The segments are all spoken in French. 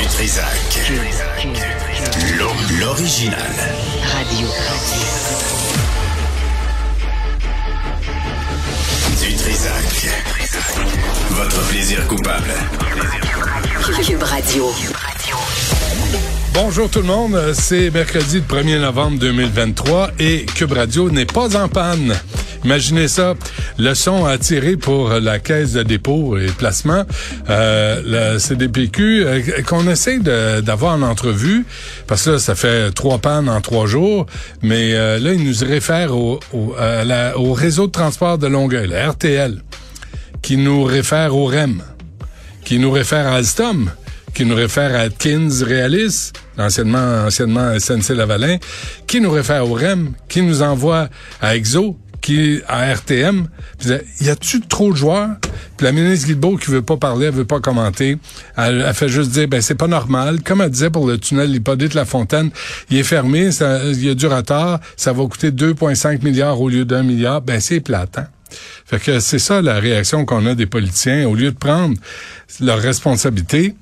Du Trisac. L'o- L'original. Radio. Du Trisac. Votre plaisir coupable. Cube Radio. Bonjour tout le monde, c'est mercredi le 1er novembre 2023 et Cube Radio n'est pas en panne. Imaginez ça, leçon à tirer pour la caisse de dépôt et placement, euh, la CDPQ, euh, qu'on essaie d'avoir en entrevue, parce que là, ça fait trois pannes en trois jours, mais euh, là, il nous réfère au réseau de transport de Longueuil, la RTL, qui nous réfère au REM qui nous réfère à Alstom, qui nous réfère à Atkins Realis, anciennement, anciennement SNC-Lavalin, qui nous réfère au REM, qui nous envoie à EXO, qui à RTM. Puis, y a-tu trop de joueurs? Puis la ministre Guilbeault qui veut pas parler, elle veut pas commenter. Elle, elle fait juste dire, ben c'est pas normal. Comme elle disait pour le tunnel Hippodite La Fontaine, il est fermé, il y a du retard, ça va coûter 2,5 milliards au lieu d'un milliard. Ben c'est plate, hein? Fait que c'est ça la réaction qu'on a des politiciens. Au lieu de prendre leur responsabilité,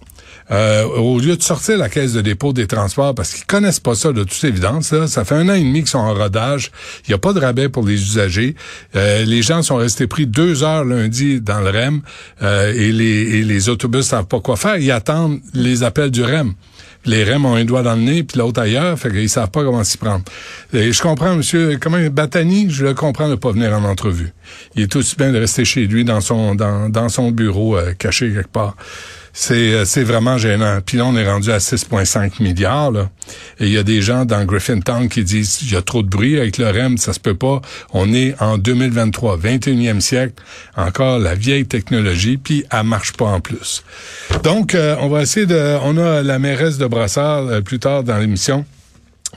euh, au lieu de sortir la caisse de dépôt des transports, parce qu'ils connaissent pas ça de toute évidence, là, ça fait un an et demi qu'ils sont en rodage. Il n'y a pas de rabais pour les usagers. Euh, les gens sont restés pris deux heures lundi dans le REM euh, et, les, et les autobus savent pas quoi faire. Ils attendent les appels du REM les REM ont un doigt dans le nez puis l'autre ailleurs, fait qu'ils savent pas comment s'y prendre. Et je comprends, monsieur, comment Batani, je le comprends de pas venir en entrevue. Il est aussi bien de rester chez lui dans son dans, dans son bureau caché quelque part. C'est euh, c'est vraiment gênant. Puis là, on est rendu à 6,5 milliards. Et il y a des gens dans Griffintown qui disent il y a trop de bruit avec le REM, ça se peut pas. On est en 2023, 21e siècle, encore la vieille technologie, puis elle marche pas en plus. Donc, euh, on va essayer de... On a la mairesse de Brassard euh, plus tard dans l'émission.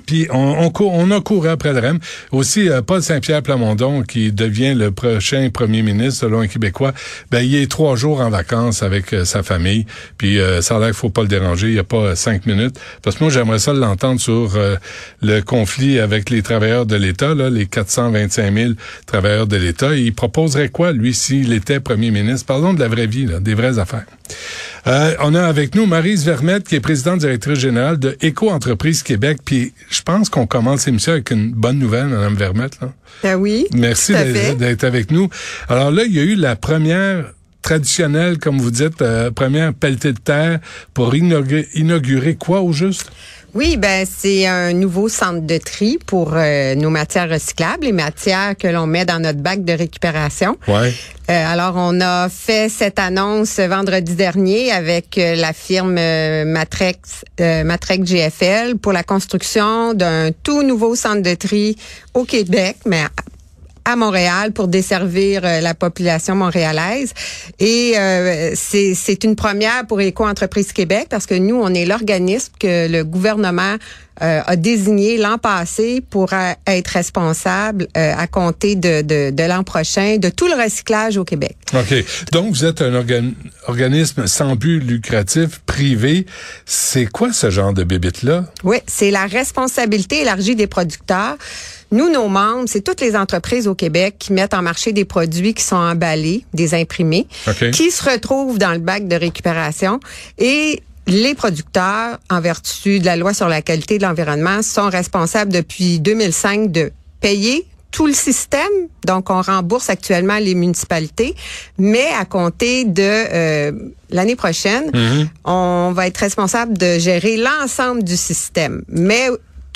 Puis on, on, a couru après le REM. Aussi, euh, Paul Saint-Pierre Plamondon, qui devient le prochain premier ministre selon un Québécois, ben il est trois jours en vacances avec euh, sa famille. Puis euh, ça a l'air faut pas le déranger. Il n'y a pas euh, cinq minutes. Parce que moi, j'aimerais ça l'entendre sur le conflit avec les travailleurs de l'État, là, les 425 000 travailleurs de l'État. Il proposerait quoi, lui, s'il était premier ministre? Parlons de la vraie vie, des vraies affaires. Euh, on a avec nous Marise Vermette, qui est présidente directrice générale de Éco-entreprise Québec. Puis je pense qu'on commence l'émission avec une bonne nouvelle, Madame Vermette. Là. Ben oui. Merci d'être avec nous. Alors là, il y a eu la première traditionnelle, comme vous dites, euh, première pelletée de terre pour inaugurer, inaugurer quoi au juste? Oui, ben c'est un nouveau centre de tri pour euh, nos matières recyclables, les matières que l'on met dans notre bac de récupération. Ouais. Euh, alors, on a fait cette annonce vendredi dernier avec euh, la firme Matrex, euh, Matrex GFL pour la construction d'un tout nouveau centre de tri au Québec, mais à- Montréal pour desservir euh, la population montréalaise. Et euh, c'est une première pour Éco-entreprise Québec parce que nous, on est l'organisme que le gouvernement euh, a désigné l'an passé pour être responsable euh, à compter de, de, de l'an prochain de tout le recyclage au Québec. OK. Donc, vous êtes un organ- organisme sans but lucratif, privé. C'est quoi ce genre de bébite-là? Oui, c'est la responsabilité élargie des producteurs. Nous, nos membres, c'est toutes les entreprises au Québec qui mettent en marché des produits qui sont emballés, des imprimés, OK. qui se retrouvent dans le bac de récupération et les producteurs, en vertu de la loi sur la qualité de l'environnement, sont responsables depuis 2005 de payer tout le système. Donc, on rembourse actuellement les municipalités, mais à compter de euh, l'année prochaine, on va être responsable de gérer l'ensemble du système. Mais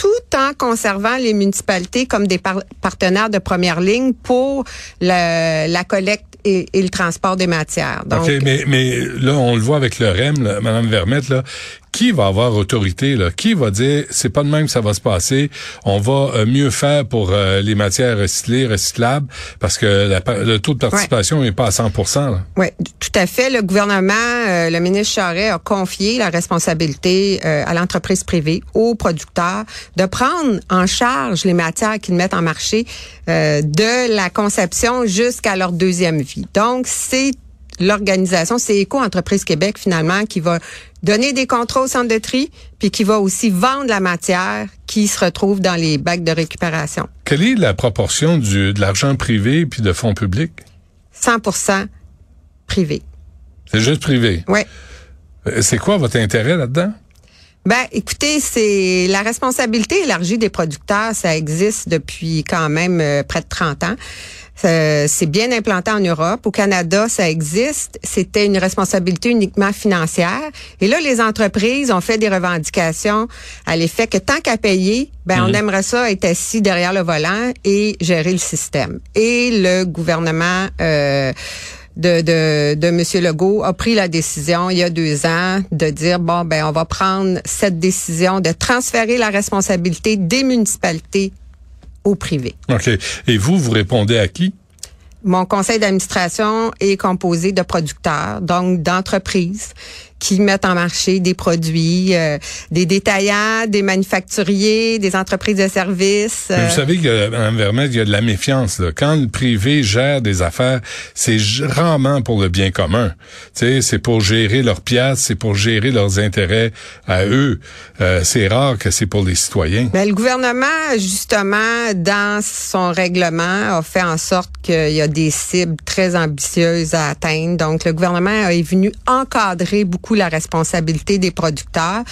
tout en conservant les municipalités comme des par- partenaires de première ligne pour le- la collecte et, et le transport des matières. Donc, OK, mais, mais là, on le voit avec le REM, là, Mme Vermette, là, qui va avoir autorité, là? Qui va dire, c'est pas de même que ça va se passer, on va euh, mieux faire pour euh, les matières recyclées, recyclables, parce que la le taux de participation n'est pas à 100 là. Oui, tout à fait. Le gouvernement, euh, le ministre Charret a confié la responsabilité euh, à l'entreprise privée, aux producteurs, de prendre en charge les matières qu'ils mettent en marché euh, de la conception jusqu'à leur deuxième vie. Donc, c'est l'organisation, c'est Éco-entreprise Québec finalement qui va donner des contrôles au centre de tri, puis qui va aussi vendre la matière qui se retrouve dans les bacs de récupération. Quelle est la proportion du, de l'argent privé puis de fonds publics? 100% privé. C'est juste privé? Ouais. Euh, C'est quoi votre intérêt là-dedans? Ben, écoutez, c'est la responsabilité élargie des producteurs, ça existe depuis quand même euh, près de 30 ans. Euh, c'est bien implanté en Europe. Au Canada, ça existe. C'était une responsabilité uniquement financière. Et là, les entreprises ont fait des revendications à l'effet que tant qu'à payer, ben on aimerait ça être assis derrière le volant et gérer le système. Et le gouvernement euh, de, de, de M. Legault a pris la décision il y a deux ans de dire bon ben on va prendre cette décision de transférer la responsabilité des municipalités au privé. OK. Et vous, vous répondez à qui? Mon conseil d'administration est composé de producteurs, donc d'entreprises qui mettent en marché des produits, euh, des détaillants, des manufacturiers, des entreprises de services. Mais euh, Vous savez qu'en Vermette, il y a de la méfiance. Là. Quand le privé gère des affaires, c'est rarement pour le bien commun. Tu sais, c'est pour gérer leurs pièces, c'est pour gérer leurs intérêts à eux. Euh, c'est rare que c'est pour les citoyens. Ben, le gouvernement, justement, dans son règlement, a fait en sorte qu'il y a des cibles très ambitieuses à atteindre. Donc, le gouvernement est venu encadrer beaucoup la responsabilité des producteurs.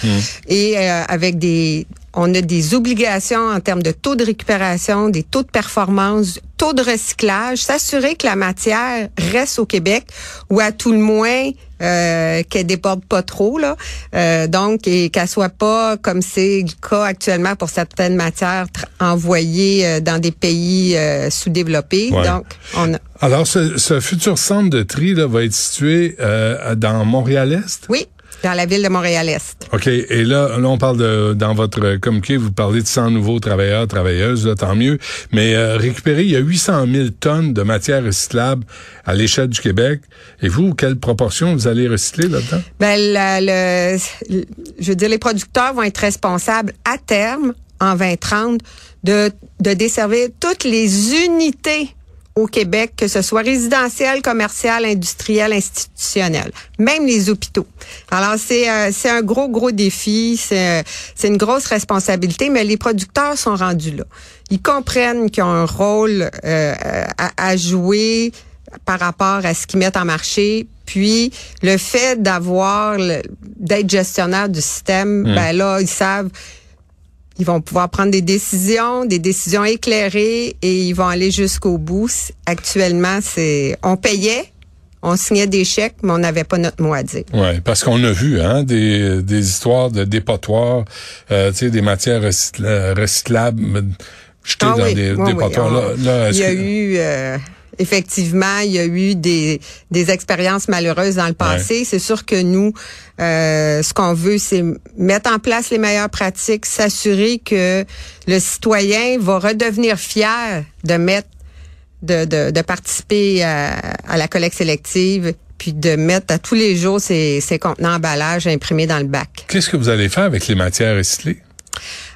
Et euh, avec des on a des obligations en termes de taux de récupération, des taux de performance, taux de recyclage, s'assurer que la matière reste au Québec ou à tout le moins euh, qu'elle déborde pas trop là. Euh, donc et qu'elle soit pas comme c'est le cas actuellement pour certaines matières envoyées euh, dans des pays euh, sous-développés. Ouais. Donc on a Alors, ce, ce futur centre de tri là, va être situé euh, dans Montréal-Est? oui, dans la ville de Montréal-Est. OK. Et là, là, on parle de, dans votre communiqué, vous parlez de 100 nouveaux travailleurs, travailleuses, là, tant mieux. Mais euh, récupérer, il y a 800 000 tonnes de matière recyclable à l'échelle du Québec. Et vous, quelle proportion vous allez recycler là-dedans? Ben, la- le, le- je veux dire, les producteurs vont être responsables à terme, en 2030, de, de desservir toutes les unités au Québec, que ce soit résidentiel, commercial, industriel, institutionnel, même les hôpitaux. Alors c'est euh, c'est un gros gros défi, c'est euh, c'est une grosse responsabilité, mais les producteurs sont rendus là. Ils comprennent qu'ils ont un rôle euh, à, à jouer par rapport à ce qu'ils mettent en marché. Puis le fait d'avoir d'être gestionnaire du système, ben là ils savent ils vont pouvoir prendre des décisions, des décisions éclairées et ils vont aller jusqu'au bout. Actuellement, c'est on payait, on signait des chèques, mais on n'avait pas notre mot à dire. Oui, parce qu'on a vu hein, des, des histoires de dépotoirs, euh, tu sais, des matières recycla- recyclables jetées Ah dans oui, des oui, oui, dépotoirs. on- là, là, il y a que- eu euh, effectivement, il y a eu des, des expériences malheureuses dans le passé. C'est sûr que nous, euh, ce qu'on veut, c'est mettre en place les meilleures pratiques, s'assurer que le citoyen va redevenir fier de mettre, de, de, de participer à, à la collecte sélective, puis de mettre à tous les jours ses, ses contenants emballage imprimés dans le bac. Qu'est-ce que vous allez faire avec les matières recyclées?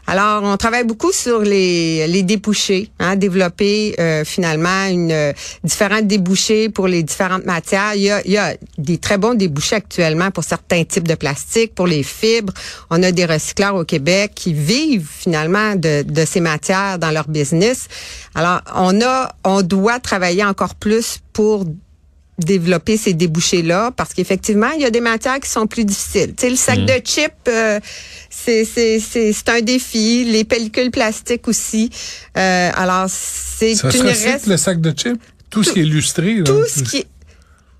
Alors, on travaille beaucoup sur les, les débouchés, hein, développer euh, finalement une euh, différentes débouchés pour les différentes matières. Il y, a, il y a des très bons débouchés actuellement pour certains types de plastique, pour les fibres. On a des recycleurs au Québec qui vivent finalement de, de ces matières dans leur business. Alors, on a, on doit travailler encore plus pour développer ces débouchés-là parce qu'effectivement, il y a des matières qui sont plus difficiles. Tu sais, le sac de chips, euh, c'est un défi. Les pellicules plastiques aussi. Euh, alors, c'est Ça une reste- le sac de chips? Tout, ce qui est illustré? là? tout ce qui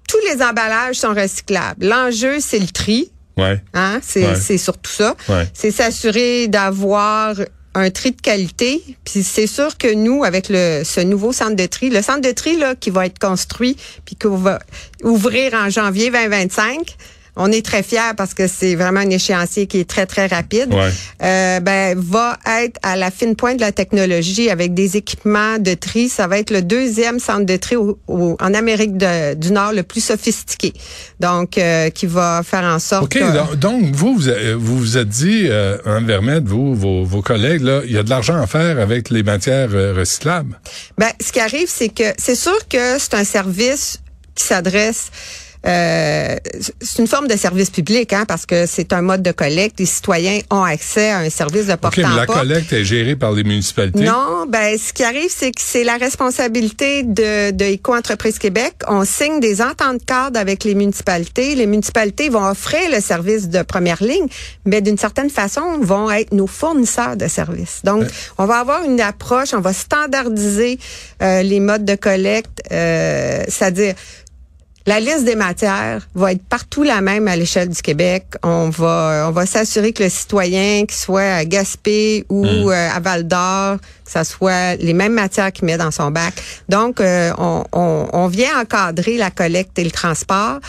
tous les emballages sont recyclables. L'enjeu, c'est le tri. Ouais. Hein? C'est Ouais. surtout ça. Ouais. C'est s'assurer d'avoir un tri de qualité. Puis c'est sûr que nous, avec le ce nouveau centre de tri, le centre de tri là qui va être construit puis qu'on va ouvrir en janvier 2025. On est très fiers parce que c'est vraiment un échéancier qui est très, très rapide. Ouais. Euh, ben, va être à la fine pointe de la technologie avec des équipements de tri. Ça va être le deuxième centre de tri au- au- en Amérique de- du Nord le plus sophistiqué. Donc, euh, qui va faire en sorte OK, que... donc, donc, vous, vous a- vous vous êtes dit, euh, en Vermette, vous, vos, vos collègues, là, il y a de l'argent à faire avec les matières euh, recyclables. Ben, ce qui arrive, c'est que c'est sûr que c'est un service qui s'adresse euh, c'est une forme de service public, hein, parce que c'est un mode de collecte. Les citoyens ont accès à un service de porte mais la porte. collecte est gérée par les municipalités? Non, ben ce qui arrive, c'est que c'est la responsabilité de, de Éco-entreprise Québec. On signe des ententes cadres avec les municipalités. Les municipalités vont offrir le service de première ligne, mais d'une certaine façon, vont être nos fournisseurs de services. Donc, on va avoir une approche, on va standardiser euh, les modes de collecte, euh, c'est-à-dire la liste des matières va être partout la même à l'échelle du Québec. On va on va s'assurer que le citoyen, qu'il soit à Gaspé ou Hmm. euh, à Val d'Or, que ça soit les mêmes matières qu'il met dans son bac. Donc, euh, on, on, on vient encadrer la collecte et le transport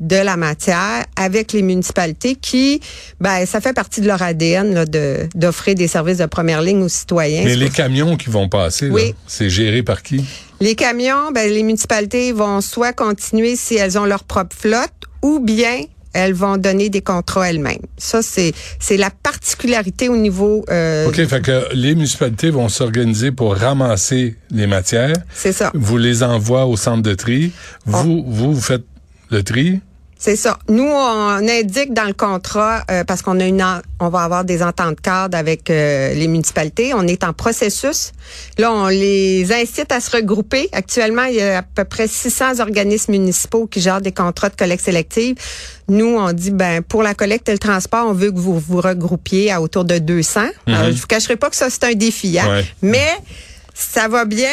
de la matière avec les municipalités qui, ben, ça fait partie de leur ADN là, de d'offrir des services de première ligne aux citoyens. Mais les camions qui vont passer, Oui. c'est géré par qui? les camions, ben, les municipalités vont soit continuer si elles ont leur propre flotte ou bien elles vont donner des contrats elles-mêmes. Ça, c'est c'est la particularité au niveau... euh, OK, fait que les municipalités vont s'organiser pour ramasser les matières. C'est ça. Vous les envoie au centre de tri. Vous, vous, vous faites le tri? C'est ça. Nous, on indique dans le contrat, euh, parce qu'on a une, en- on va avoir des ententes cadres avec euh, les municipalités. On est en processus. Là, on les incite à se regrouper. Actuellement, il y a à peu près 600 organismes municipaux qui gèrent des contrats de collecte sélective. Nous, on dit, ben, pour la collecte et le transport, on veut que vous vous regroupiez à autour de 200. Alors, je vous cacherai pas que ça, c'est un défi, hein. Ouais. Mais ça va bien.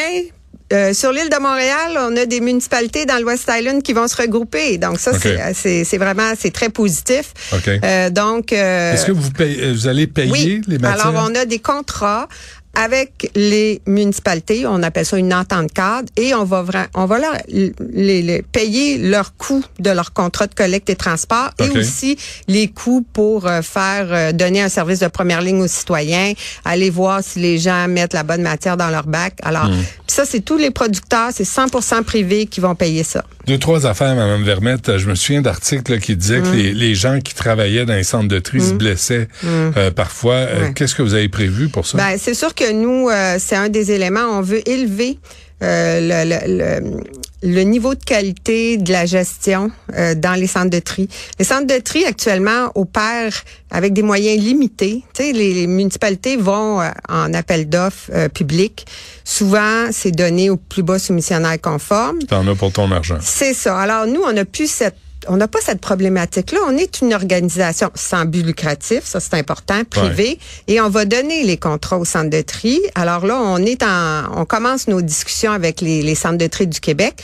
Euh, sur l'île de Montréal, on a des municipalités dans le West Island qui vont se regrouper. Donc ça, c'est- vraiment c'est très positif. Euh, donc euh, Est-ce que vous, allez payer oui. les matières? Alors on a des contrats avec les municipalités, on appelle ça une entente cadre, et on va on va leur, les, les payer leurs coûts de leur contrat de collecte et transport, et aussi les coûts pour euh, faire euh, donner un service de première ligne aux citoyens, aller voir si les gens mettent la bonne matière dans leur bac. Alors Hmm. ça c'est tous les producteurs, c'est 100% privé qui vont payer ça. Deux, trois affaires, Mme Vermette. Je me souviens d'articles là, qui disaient que les, les gens qui travaillaient dans les centres de tri se blessaient euh, parfois. Euh. Qu'est-ce que vous avez prévu pour ça? Ben, c'est sûr que nous, euh, c'est un des éléments. On veut élever euh, le, le- le- le niveau de qualité de la gestion euh, dans les centres de tri. Les centres de tri actuellement opèrent avec des moyens limités. Tu sais, les, les municipalités vont euh, en appel d'offres public. Souvent, c'est donné au plus bas soumissionnaire conforme. T'en as pour ton argent. C'est ça. Alors nous, on n'a plus cette on n'a pas cette problématique-là. On est une organisation sans but lucratif, ça c'est important, privé, et on va donner les contrats au centre de tri. Alors là, on est en, on commence nos discussions avec les, les centres de tri du Québec,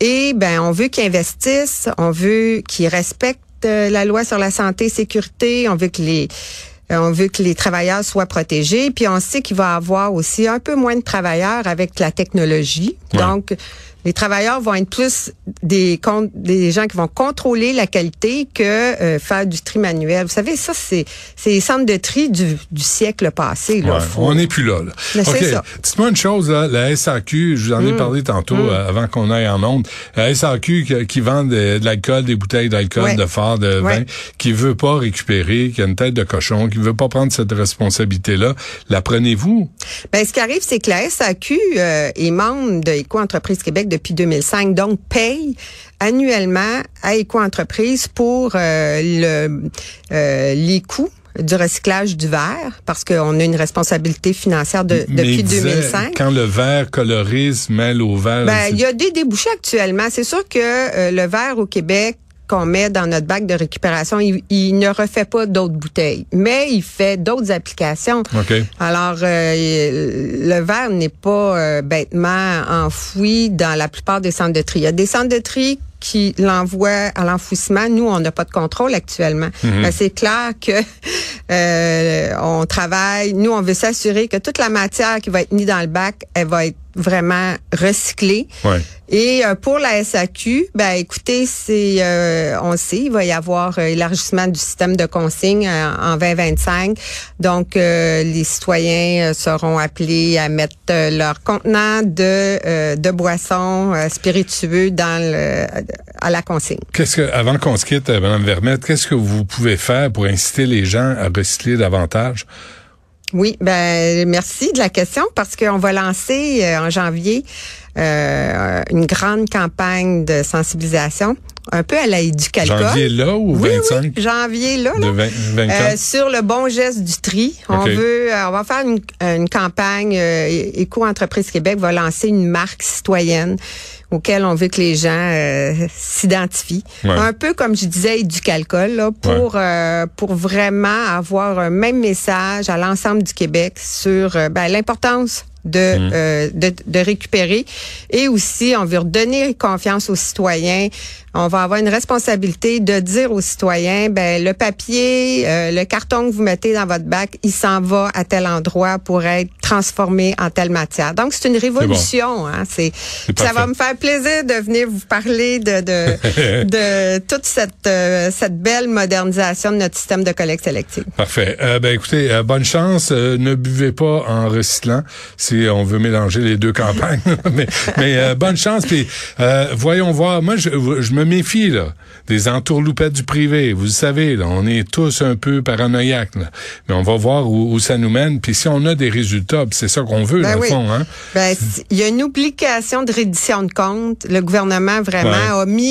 et ben on veut qu'ils investissent, on veut qu'ils respectent euh, la loi sur la santé et sécurité, on veut que les euh, on veut que les travailleurs soient protégés, puis on sait qu'il va y avoir aussi un peu moins de travailleurs avec la technologie. Ouais. Donc, les travailleurs vont être plus des, des gens qui vont contrôler la qualité que euh, faire du tri manuel. Vous savez, ça, c'est les centres de tri du, du siècle passé. Là. Ouais, Faut- on n'est plus là. là. Mais c'est OK. ça. Dites-moi une chose, là, la SAQ, je vous en ai parlé tantôt euh, avant qu'on aille en onde. La SAQ qui, qui vend de, de l'alcool, des bouteilles d'alcool, Ouais. de phare, de vin, qui veut pas récupérer, qui a une tête de cochon, qui veut pas prendre cette responsabilité-là, la prenez-vous? Ben, ce qui arrive, c'est que la SAQ euh, est membre de Éco-entreprise Québec depuis 2005, donc paye annuellement à Éco-entreprise pour euh, le, euh, les coûts du recyclage du verre, parce qu'on a une responsabilité financière de, depuis il disait, 2005. Quand le verre coloré se mêle au verre... Ben, il y a des débouchés actuellement. C'est sûr que euh, le verre au Québec qu'on met dans notre bac de récupération, il, il ne refait pas d'autres bouteilles, mais il fait d'autres applications. Alors, euh, le verre n'est pas euh, bêtement enfoui dans la plupart des centres de tri. Il y a des centres de tri qui l'envoient à l'enfouissement. Nous, on n'a pas de contrôle actuellement. Mhm. Ben, c'est clair que euh, on travaille. Nous, on veut s'assurer que toute la matière qui va être mise dans le bac, elle va être vraiment recyclée. Ouais. Et euh, pour la SAQ, ben écoutez, c'est euh, on sait, il va y avoir euh, élargissement du système de consigne euh, en 2025. Donc euh, les citoyens seront appelés à mettre leur contenant de euh, de boissons spiritueux dans le à la consigne. Qu'est-ce que, avant qu'on se quitte, Mme Vermette, qu'est-ce que vous pouvez faire pour inciter les gens à recycler davantage? Oui, ben merci de la question parce qu'on va lancer euh, en janvier euh, une grande campagne de sensibilisation. un peu à la éducalcol. Janvier là ou oui, 25? Oui, janvier là. là. De 20, 24? Euh, sur le bon geste du tri. On veut, euh, on va faire une, une campagne. euh, Éco-entreprise Québec va lancer une marque citoyenne auquel on veut que les gens euh, s'identifient. Ouais. Un peu comme je disais, éducalcol, là, pour euh, pour vraiment avoir un même message à l'ensemble du Québec sur euh, ben, l'importance de, Mm. euh, de, de récupérer. Et aussi, on veut redonner confiance aux citoyens. On va avoir une responsabilité de dire aux citoyens, ben le papier, euh, le carton que vous mettez dans votre bac, il s'en va à tel endroit pour être transformé en telle matière. Donc, c'est une révolution. Hein, c'est, ça va me faire plaisir de venir vous parler de, de, de toute cette, euh, cette belle modernisation de notre système de collecte sélective. Parfait. Euh, ben écoutez, bonne chance. Ne buvez pas en recyclant si on veut mélanger les deux campagnes. mais mais euh, bonne chance. Puis euh, voyons voir. Moi, je, je me méfie là des entourloupettes du privé. Vous le savez, là, on est tous un peu paranoïaques. Là. Mais on va voir où, où ça nous mène. Puis si on a des résultats, c'est ça qu'on veut Ben dans oui. le fond. Hein? Ben, il y a une obligation de reddition de compte. Le gouvernement vraiment Ouais. a mis